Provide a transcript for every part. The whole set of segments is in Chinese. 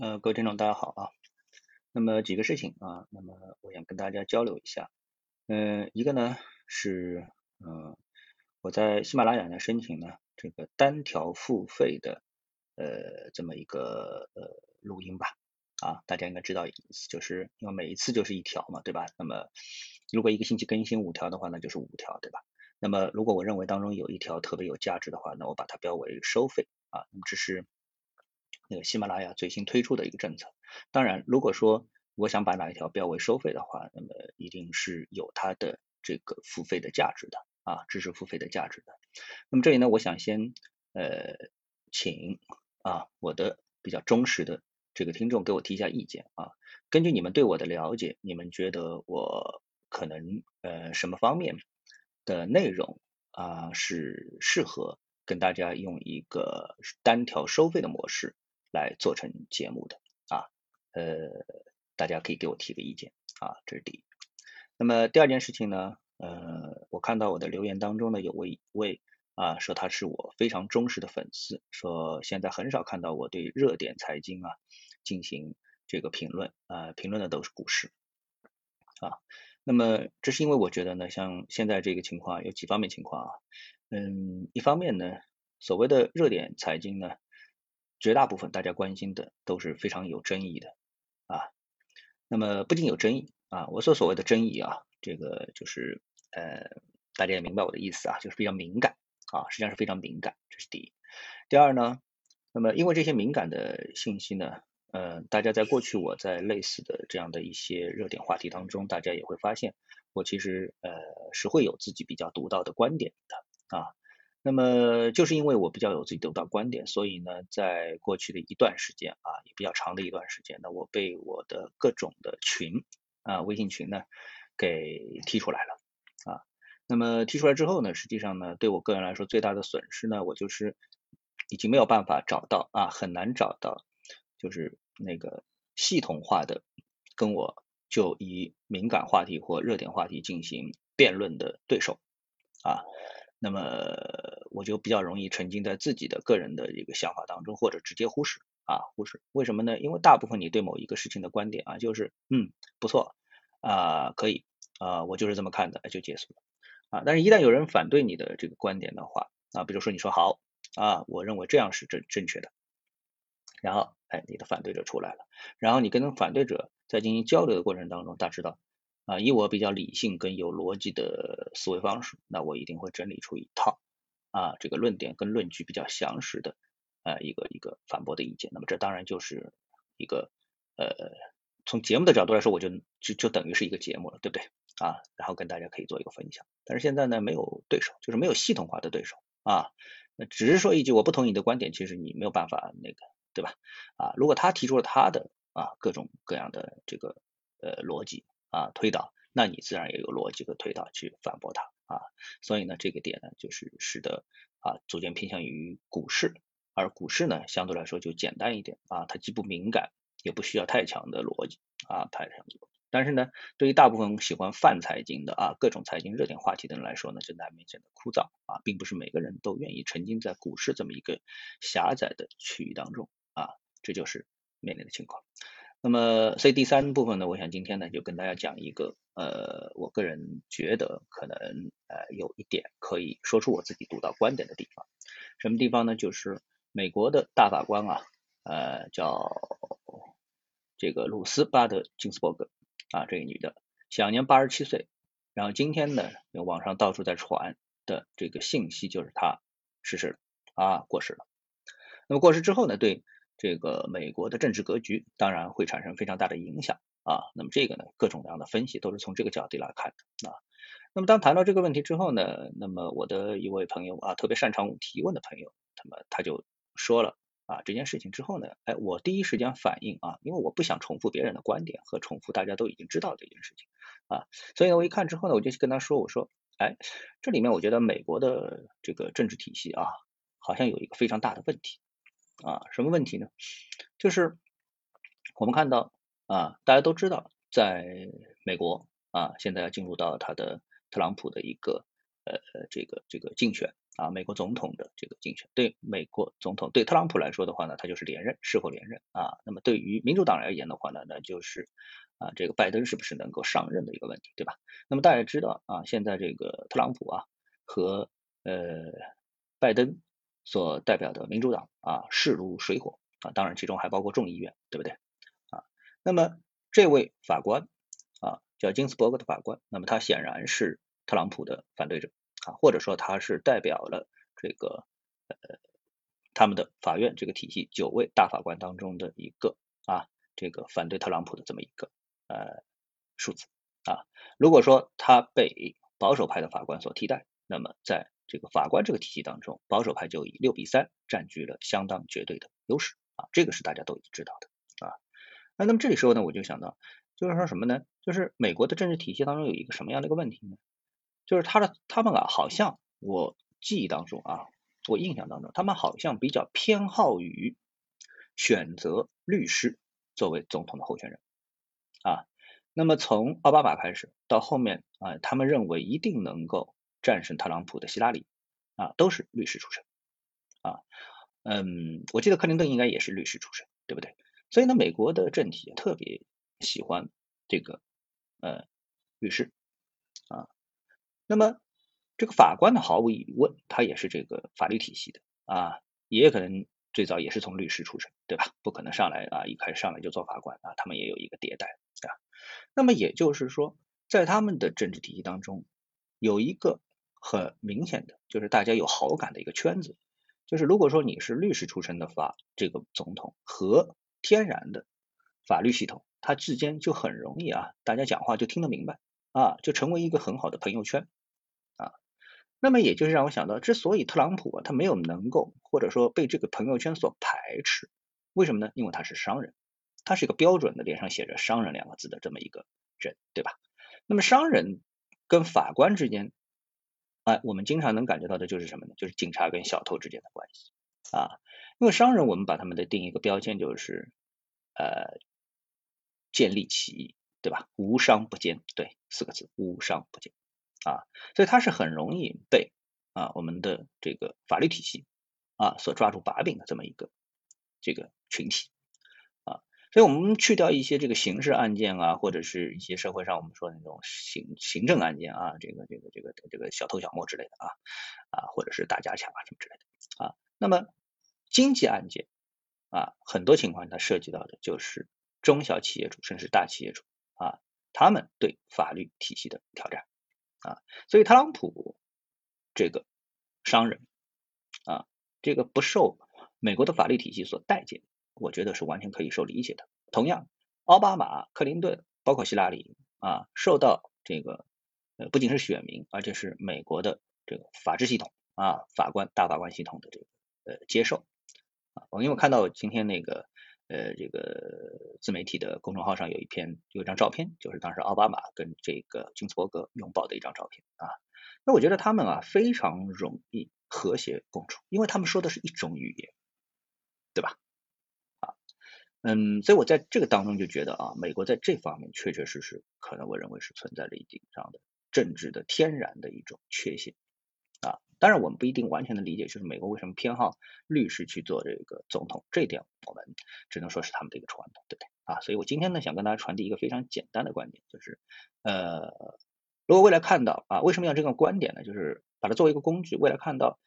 呃，各位听众大家好啊。那么几个事情啊，那么我想跟大家交流一下。嗯，一个呢是，嗯，我在喜马拉雅呢申请呢这个单条付费的呃这么一个呃录音吧。啊，大家应该知道，就是因为每一次就是一条嘛，对吧？那么如果一个星期更新五条的话，那就是五条，对吧？那么如果我认为当中有一条特别有价值的话，那我把它标为收费啊。那么这是那个喜马拉雅最新推出的一个政策。当然，如果说我想把哪一条标为收费的话，那么一定是有它的这个付费的价值的啊，知识付费的价值的。那么这里呢，我想先呃请啊我的比较忠实的。这个听众给我提一下意见啊，根据你们对我的了解，你们觉得我可能呃什么方面的内容啊是适合跟大家用一个单条收费的模式来做成节目的啊？呃，大家可以给我提个意见啊，这是第一。那么第二件事情呢，呃，我看到我的留言当中呢有位位啊说他是我非常忠实的粉丝，说现在很少看到我对热点财经啊。进行这个评论啊，评论的都是股市啊。那么这是因为我觉得呢，像现在这个情况有几方面情况啊。嗯，一方面呢，所谓的热点财经呢，绝大部分大家关心的都是非常有争议的啊。那么不仅有争议啊，我说所谓的争议啊，这个就是呃，大家也明白我的意思啊，就是比较敏感啊，实际上是非常敏感，这是第一。第二呢，那么因为这些敏感的信息呢。呃，大家在过去我在类似的这样的一些热点话题当中，大家也会发现，我其实呃是会有自己比较独到的观点的啊。那么就是因为我比较有自己独到观点，所以呢，在过去的一段时间啊，也比较长的一段时间呢，我被我的各种的群啊，微信群呢给踢出来了啊。那么踢出来之后呢，实际上呢，对我个人来说最大的损失呢，我就是已经没有办法找到啊，很难找到。就是那个系统化的跟我就以敏感话题或热点话题进行辩论的对手啊，那么我就比较容易沉浸在自己的个人的一个想法当中，或者直接忽视啊忽视。为什么呢？因为大部分你对某一个事情的观点啊，就是嗯不错啊可以啊我就是这么看的就结束了啊。但是，一旦有人反对你的这个观点的话啊，比如说你说好啊，我认为这样是正正确的。然后，哎，你的反对者出来了。然后你跟反对者在进行交流的过程当中，大家知道啊，以我比较理性跟有逻辑的思维方式，那我一定会整理出一套啊，这个论点跟论据比较详实的呃一个一个反驳的意见。那么这当然就是一个呃，从节目的角度来说，我就就就等于是一个节目了，对不对啊？然后跟大家可以做一个分享。但是现在呢，没有对手，就是没有系统化的对手啊。那只是说一句我不同意你的观点，其实你没有办法那个。对吧？啊，如果他提出了他的啊各种各样的这个呃逻辑啊推导，那你自然也有逻辑和推导去反驳他啊。所以呢，这个点呢，就是使得啊逐渐偏向于股市，而股市呢相对来说就简单一点啊，它既不敏感，也不需要太强的逻辑啊，太强的逻辑。但是呢，对于大部分喜欢泛财经的啊各种财经热点话题的人来说呢，就难免显得枯燥啊，并不是每个人都愿意沉浸在股市这么一个狭窄的区域当中。啊，这就是面临的情况。那么，所以第三部分呢，我想今天呢就跟大家讲一个，呃，我个人觉得可能呃有一点可以说出我自己独到观点的地方。什么地方呢？就是美国的大法官啊，呃，叫这个鲁斯巴德金斯伯格啊，这个女的享年八十七岁。然后今天呢，网上到处在传的这个信息就是她逝世了啊，过世了。那么过世之后呢，对。这个美国的政治格局当然会产生非常大的影响啊。那么这个呢，各种各样的分析都是从这个角度来看的啊。那么当谈到这个问题之后呢，那么我的一位朋友啊，特别擅长提问的朋友，那么他就说了啊这件事情之后呢，哎，我第一时间反应啊，因为我不想重复别人的观点和重复大家都已经知道的一件事情啊，所以呢，我一看之后呢，我就跟他说，我说，哎，这里面我觉得美国的这个政治体系啊，好像有一个非常大的问题。啊，什么问题呢？就是我们看到啊，大家都知道，在美国啊，现在要进入到他的特朗普的一个呃这个这个竞选啊，美国总统的这个竞选，对美国总统对特朗普来说的话呢，他就是连任是否连任啊？那么对于民主党而言的话呢，那就是啊这个拜登是不是能够上任的一个问题，对吧？那么大家知道啊，现在这个特朗普啊和呃拜登所代表的民主党啊势如水火啊，当然其中还包括众议院，对不对啊？那么这位法官啊叫金斯伯格的法官，那么他显然是特朗普的反对者。啊，或者说他是代表了这个呃他们的法院这个体系九位大法官当中的一个啊，这个反对特朗普的这么一个呃数字啊。如果说他被保守派的法官所替代，那么在这个法官这个体系当中，保守派就以六比三占据了相当绝对的优势啊，这个是大家都已经知道的啊。那那么这里时候呢，我就想到，就是说什么呢？就是美国的政治体系当中有一个什么样的一个问题呢？就是他的他们啊，好像我记忆当中啊，我印象当中，他们好像比较偏好于选择律师作为总统的候选人啊。那么从奥巴马开始到后面啊，他们认为一定能够战胜特朗普的希拉里啊，都是律师出身啊。嗯，我记得克林顿应该也是律师出身，对不对？所以呢，美国的政体特别喜欢这个呃律师啊。那么这个法官呢，毫无疑问，他也是这个法律体系的啊，也可能最早也是从律师出身，对吧？不可能上来啊，一开始上来就做法官啊，他们也有一个迭代啊。那么也就是说，在他们的政治体系当中，有一个很明显的，就是大家有好感的一个圈子，就是如果说你是律师出身的法这个总统和天然的法律系统，它之间就很容易啊，大家讲话就听得明白啊，就成为一个很好的朋友圈啊。那么也就是让我想到，之所以特朗普啊他没有能够或者说被这个朋友圈所排斥，为什么呢？因为他是商人，他是一个标准的脸上写着“商人”两个字的这么一个人，对吧？那么商人跟法官之间，哎，我们经常能感觉到的就是什么呢？就是警察跟小偷之间的关系啊。因为商人，我们把他们的定一个标签就是呃，建立起义，对吧？无商不奸，对，四个字，无商不奸。啊，所以他是很容易被啊我们的这个法律体系啊所抓住把柄的这么一个这个群体，所以我们去掉一些这个刑事案件啊，或者是一些社会上我们说的那种行行政案件啊，这个这个这个这个小偷小摸之类的啊啊，或者是打家抢啊什么之类的啊，那么经济案件啊，很多情况它涉及到的就是中小企业主甚至大企业主啊，他们对法律体系的挑战。啊，所以特朗普这个商人啊，这个不受美国的法律体系所待见，我觉得是完全可以受理解的。同样，奥巴马、克林顿，包括希拉里啊，受到这个呃不仅是选民，而且是美国的这个法治系统啊，法官大法官系统的这个呃接受啊。我因为我看到今天那个。呃，这个自媒体的公众号上有一篇有一张照片，就是当时奥巴马跟这个金斯伯格拥抱的一张照片啊。那我觉得他们啊非常容易和谐共处，因为他们说的是一种语言，对吧？嗯，所以我在这个当中就觉得啊，美国在这方面确确实实可能我认为是存在着一定上的政治的天然的一种缺陷啊。当然，我们不一定完全的理解，就是美国为什么偏好律师去做这个总统，这一点我们只能说是他们的一个传统，对不对？啊，所以我今天呢，想跟大家传递一个非常简单的观点，就是呃，如果未来看到啊，为什么要这个观点呢？就是把它作为一个工具，未来看到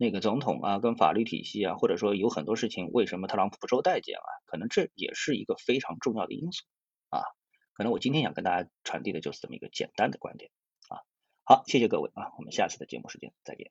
那个总统啊，跟法律体系啊，或者说有很多事情，为什么特朗普不受待见啊？可能这也是一个非常重要的因素啊。可能我今天想跟大家传递的就是这么一个简单的观点啊。好，谢谢各位啊，我们下次的节目时间再见。